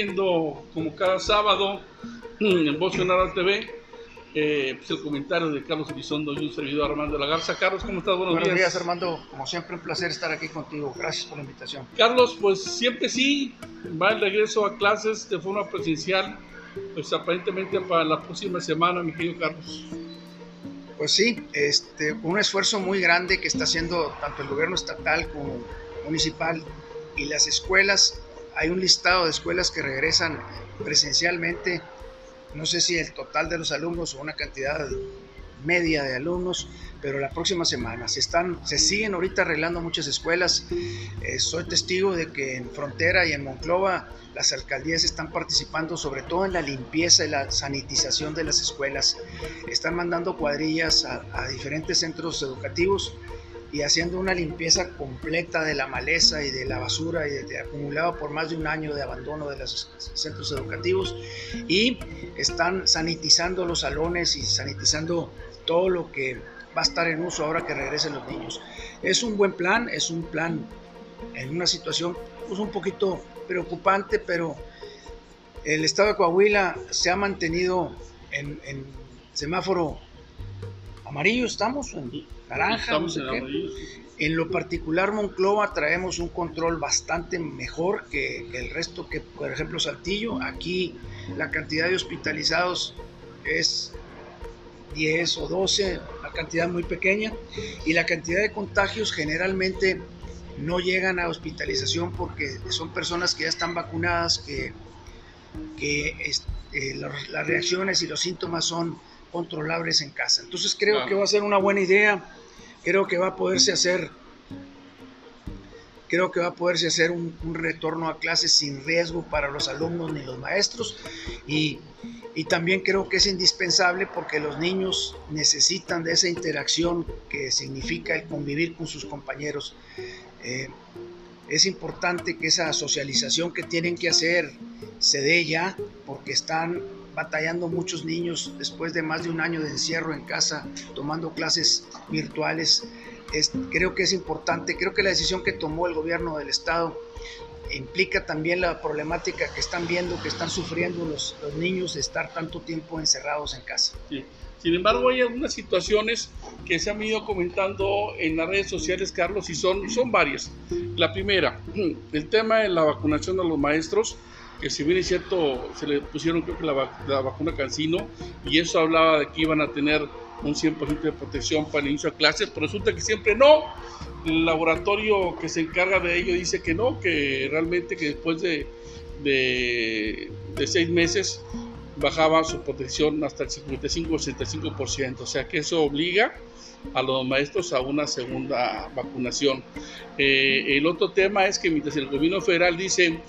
transmitiendo como cada sábado en Voz TV eh, pues el comentario de Carlos Elizondo y un servidor Armando Lagarza. Carlos, ¿cómo estás? Buenos, Buenos días. Armando. Como siempre, un placer estar aquí contigo. Gracias por la invitación. Carlos, pues siempre sí, va el regreso a clases de forma presencial, pues aparentemente para la próxima semana, mi querido Carlos. Pues sí, este, un esfuerzo muy grande que está haciendo tanto el gobierno estatal como municipal y las escuelas. Hay un listado de escuelas que regresan presencialmente no sé si el total de los alumnos o una cantidad media de alumnos, pero la próxima semana se están, se siguen ahorita arreglando muchas escuelas. Eh, soy testigo de que en Frontera y en Monclova las alcaldías están participando sobre todo en la limpieza y la sanitización de las escuelas. Están mandando cuadrillas a, a diferentes centros educativos y haciendo una limpieza completa de la maleza y de la basura y de, acumulado por más de un año de abandono de los centros educativos y están sanitizando los salones y sanitizando todo lo que va a estar en uso ahora que regresen los niños. Es un buen plan, es un plan en una situación pues, un poquito preocupante, pero el estado de Coahuila se ha mantenido en, en semáforo amarillo, estamos en naranja, En lo particular, Monclova traemos un control bastante mejor que, el resto, que por ejemplo Saltillo. Aquí la cantidad de hospitalizados es 10 o 12, la cantidad muy pequeña, y la cantidad de contagios generalmente no llegan a hospitalización porque son personas que ya están vacunadas, que, que eh, las reacciones y los síntomas son controlables en casa. Entonces creo que va a ser una buena idea creo que va a poderse hacer creo que va a poderse hacer un, retorno a clases sin riesgo para los alumnos ni los maestros y, también creo que es indispensable porque los niños necesitan de esa interacción que significa el convivir con sus compañeros. Eh, es importante que esa socialización que tienen que hacer se dé ya porque están batallando muchos niños después de más de un año de encierro en casa, tomando clases virtuales. creo que es importante, creo que la decisión que tomó el gobierno del estado implica también la problemática que están viendo, que están sufriendo los, niños de estar tanto tiempo encerrados en casa. Sin embargo, hay algunas situaciones que se han ido comentando en las redes sociales, Carlos, y son, son varias. La primera, el tema de la vacunación de los maestros que si bien es cierto, se le pusieron creo que la, vacuna Cancino y eso hablaba de que iban a tener un 100% de protección para el inicio de clases, pero resulta que siempre no. El laboratorio que se encarga de ello dice que no, que realmente que después de, de, de seis meses bajaba su protección hasta el 55 o 65%, o sea que eso obliga a los maestros a una segunda vacunación. Eh, el otro tema es que mientras el gobierno federal dice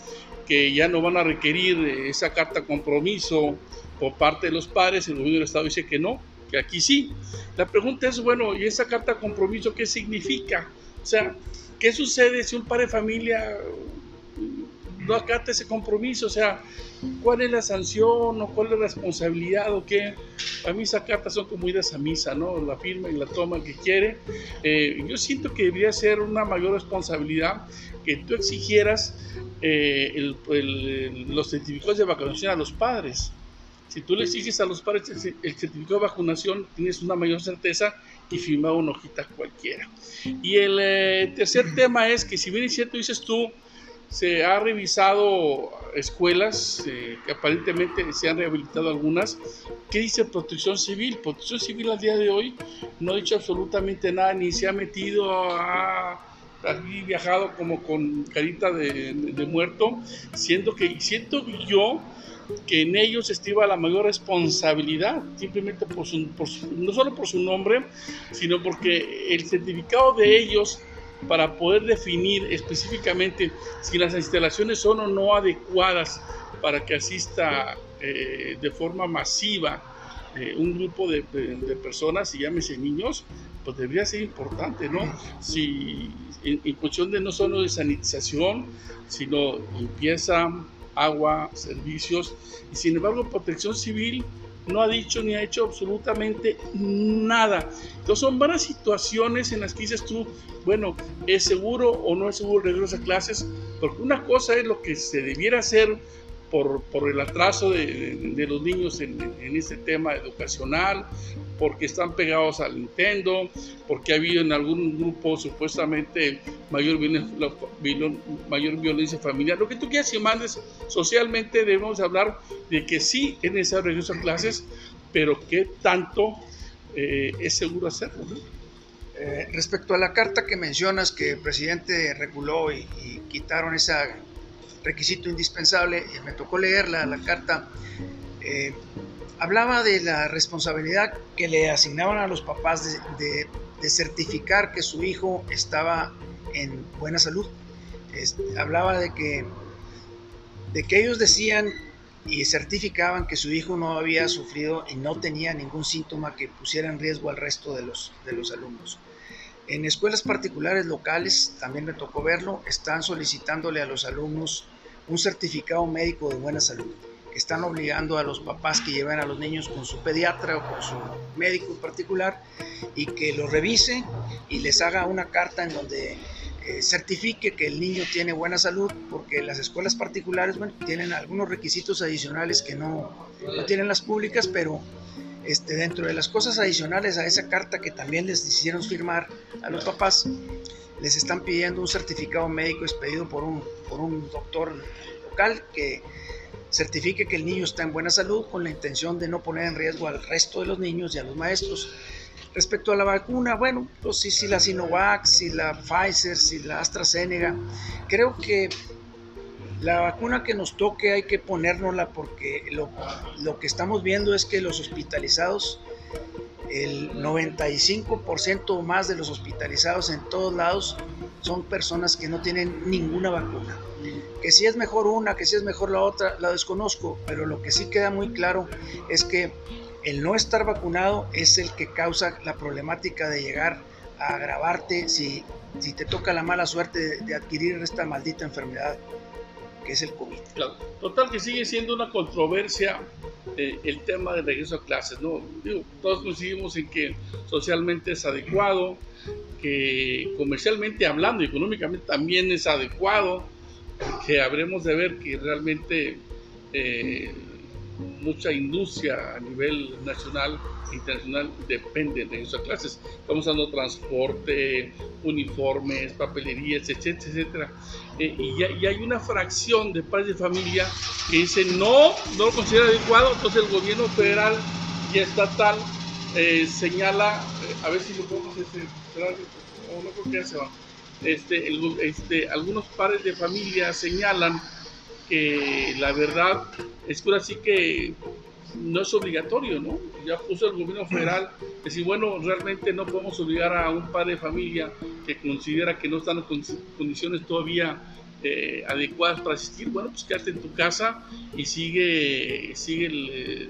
que ya no van a requerir esa carta compromiso por parte de los padres, el gobierno del Estado dice que no, que aquí sí. La pregunta es, bueno, ¿y esa carta compromiso qué significa? O sea, ¿qué sucede si un padre de familia no acata ese compromiso? O sea, ¿cuál es la sanción o cuál es la responsabilidad o qué? A mí esas cartas son como ir a misa, ¿no? La firma y la toma que quiere. Eh, yo siento que debería ser una mayor responsabilidad que tú exigieras eh, los certificados de vacunación a los padres. Si tú le exiges a los padres el, certificado de vacunación, tienes una mayor certeza y firma una hojita cualquiera. Y el eh, tercer tema es que si bien es cierto, dices tú, se ha revisado escuelas eh, que aparentemente se han rehabilitado algunas. ¿Qué dice Protección Civil? Protección Civil al día de hoy no ha dicho absolutamente nada, ni se ha metido a aquí viajado como con carita de, muerto, siendo que siento yo que en ellos estima la mayor responsabilidad, simplemente por su, no solo por su nombre, sino porque el certificado de ellos para poder definir específicamente si las instalaciones son o no adecuadas para que asista eh, de forma masiva eh, un grupo de, personas, y llámese niños, pues debería ser importante, ¿no? Si en, cuestión de no solo de sanitización, sino limpieza, agua, servicios, y sin embargo Protección Civil no ha dicho ni ha hecho absolutamente nada. Entonces son varias situaciones en las que dices tú, bueno, ¿es seguro o no es seguro el regreso a clases? Porque una cosa es lo que se debiera hacer por, por el atraso de, de, los niños en, en, este tema educacional, porque están pegados al Nintendo, porque ha habido en algún grupo supuestamente mayor, mayor violencia familiar. Lo que tú quieras y mandes, socialmente debemos hablar de que sí es necesario regresar a clases, pero qué tanto eh, es seguro hacerlo. Eh, respecto a la carta que mencionas que el presidente reguló y, quitaron ese requisito indispensable, me tocó leerla, la carta, eh, hablaba de la responsabilidad que le asignaban a los papás de, certificar que su hijo estaba en buena salud. hablaba de que, de que ellos decían y certificaban que su hijo no había sufrido y no tenía ningún síntoma que pusiera en riesgo al resto de los, de los alumnos. En escuelas particulares locales, también me tocó verlo, están solicitándole a los alumnos un certificado médico de buena salud, que están obligando a los papás que lleven a los niños con su pediatra o con su médico particular y que lo revise y les haga una carta en donde eh, certifique que el niño tiene buena salud, porque las escuelas particulares tienen algunos requisitos adicionales que no, no tienen las públicas, pero este, dentro de las cosas adicionales a esa carta que también les hicieron firmar a los papás, les están pidiendo un certificado médico expedido por un, por un doctor local que certifique que el niño está en buena salud con la intención de no poner en riesgo al resto de los niños y a los maestros. Respecto a la vacuna, bueno, pues sí, si la Sinovac, si la Pfizer, si la AstraZeneca, creo que la vacuna que nos toque hay que ponérnosla porque lo, lo que estamos viendo es que los hospitalizados, el 95% o más de los hospitalizados en todos lados son personas que no tienen ninguna vacuna. Que si es mejor una, que si es mejor la otra, la desconozco, pero lo que sí queda muy claro es que el no estar vacunado es el que causa la problemática de llegar a agravarte si, si te toca la mala suerte de, adquirir esta maldita enfermedad que es el COVID. Total que sigue siendo una controversia eh, el tema del regreso a clases, ¿no? todos coincidimos en que socialmente es adecuado, que comercialmente hablando, económicamente también es adecuado, que habremos de ver que realmente eh, mucha industria a nivel nacional e internacional depende de esas clases. Estamos dando transporte, uniformes, papelerías, etcétera, etcétera. Eh, y, y, hay una fracción de padres de familia que dice no, no lo considera adecuado, entonces el gobierno federal y estatal eh, señala, eh, a ver si lo podemos hacer, o no creo que ya se va. Este, este, algunos padres de familia señalan que la verdad es que ahora que no es obligatorio, ¿no? Ya puso el gobierno federal si, bueno, realmente no podemos obligar a un padre de familia que considera que no están en condiciones todavía eh, adecuadas para asistir, bueno, pues quédate en tu casa y sigue, sigue el, eh,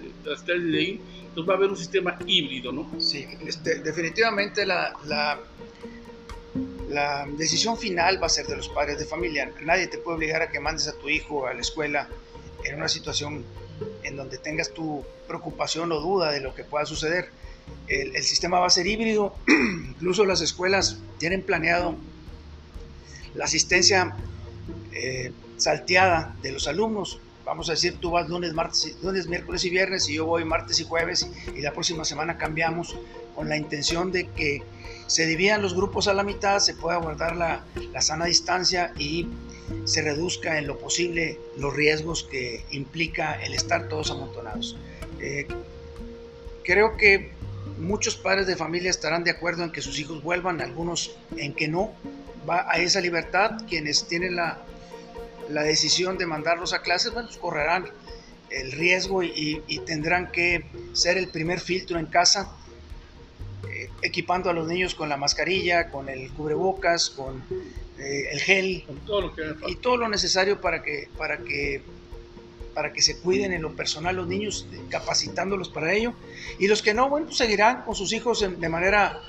de ahí. Entonces va a haber un sistema híbrido, ¿no? Sí, este, definitivamente la la decisión final va a ser de los padres de familia. Nadie te puede obligar a que mandes a tu hijo a la escuela en una situación en donde tengas tu preocupación o duda de lo que pueda suceder. El, sistema va a ser híbrido, incluso las escuelas tienen planeado la asistencia eh, salteada de los alumnos. Vamos a decir, tú vas lunes, martes, lunes, miércoles y viernes y yo voy martes y jueves y la próxima semana cambiamos con la intención de que se dividan los grupos a la mitad, se pueda guardar la, sana distancia y se reduzca en lo posible los riesgos que implica el estar todos amontonados. Eh, creo que muchos padres de familia estarán de acuerdo en que sus hijos vuelvan, algunos en que no. Va a esa libertad, quienes tienen la, la decisión de mandarlos a clases, bueno, pues correrán el riesgo y, tendrán que ser el primer filtro en casa equipando a los niños con la mascarilla, con el cubrebocas, con eh, el gel y todo lo necesario para que, para que para que se cuiden en lo personal los niños, capacitándolos para ello. Y los que no, bueno, pues seguirán con sus hijos de manera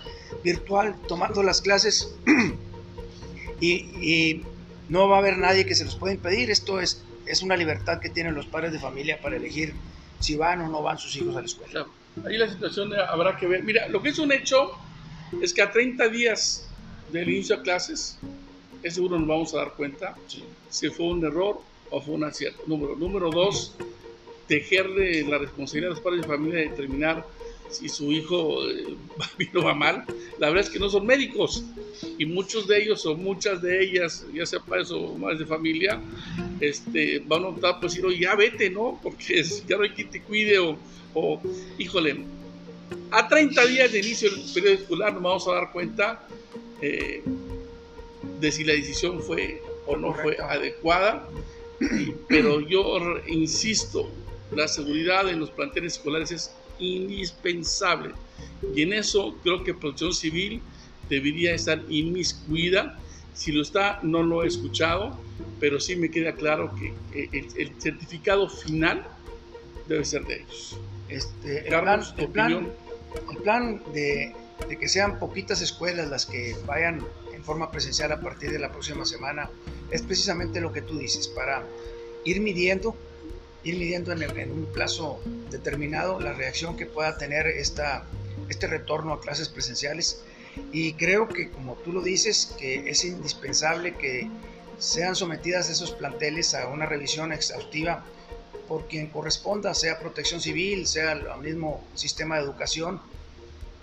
virtual, tomando las clases y, y, no va a haber nadie que se los pueda impedir. Esto es, es una libertad que tienen los padres de familia para elegir si van o no van sus hijos a la escuela. Ahí la situación habrá que ver. Mira, lo que es un hecho es que a 30 días del inicio de clases, es seguro nos vamos a dar cuenta si fue un error o fue un acierto. Número, número dos, tejerle la responsabilidad de los padres de familia de determinar si su hijo eh, va bien o va mal. La verdad es que no son médicos y muchos de ellos o muchas de ellas, ya sea padres o madres de familia, este, van a optar por decir, oye, ya vete, ¿no? Porque ya no hay quien te cuide o, o, híjole, a 30 días de inicio del periodo escolar nos vamos a dar cuenta eh, de si la decisión fue o no fue adecuada, pero yo insisto, la seguridad en los planteles escolares es indispensable. Y en eso creo que Protección Civil debería estar inmiscuida. Si lo está, no lo he escuchado, pero sí me queda claro que el, certificado final debe ser de ellos. Este, el, plan, el, plan, el plan de, de que sean poquitas escuelas las que vayan en forma presencial a partir de la próxima semana es precisamente lo que tú dices, para ir midiendo ir midiendo en, un plazo determinado la reacción que pueda tener esta, este retorno a clases presenciales. Y creo que, como tú lo dices, que es indispensable que sean sometidas esos planteles a una revisión exhaustiva por quien corresponda, sea protección civil, sea el mismo sistema de educación,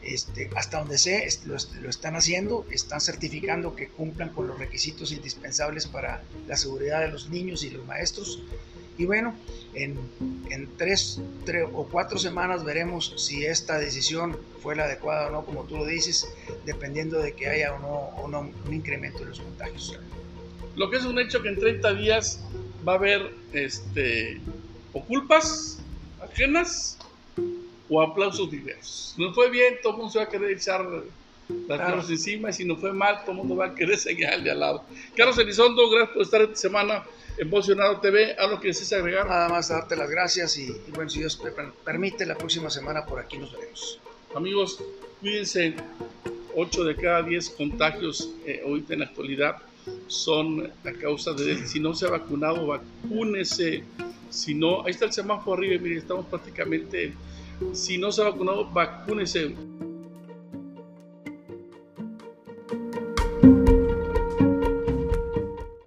este, hasta donde sé, lo, están haciendo, están certificando que cumplan con los requisitos indispensables para la seguridad de los niños y los maestros. Y bueno, en, en tres, o cuatro semanas veremos si esta decisión fue la adecuada o no, como tú lo dices, dependiendo de que haya o no, no un incremento en los contagios. Lo que es un hecho que en 30 días va a haber este, o culpas ajenas o aplausos diversos. No fue bien, todo el mundo se va a querer echar las manos encima y si no fue mal, todo el mundo va a querer seguir de al lado. Carlos Elizondo, gracias por estar esta semana Emocionado TV, ¿algo que desees agregar? Nada más darte las gracias y, bueno, si Dios permite, la próxima semana por aquí nos veremos. Amigos, cuídense, 8 de cada 10 contagios eh, ahorita en la actualidad son a causa de si no se ha vacunado, vacúnese. Si no, ahí está el semáforo arriba, miren, estamos prácticamente, si no se ha vacunado, vacúnese.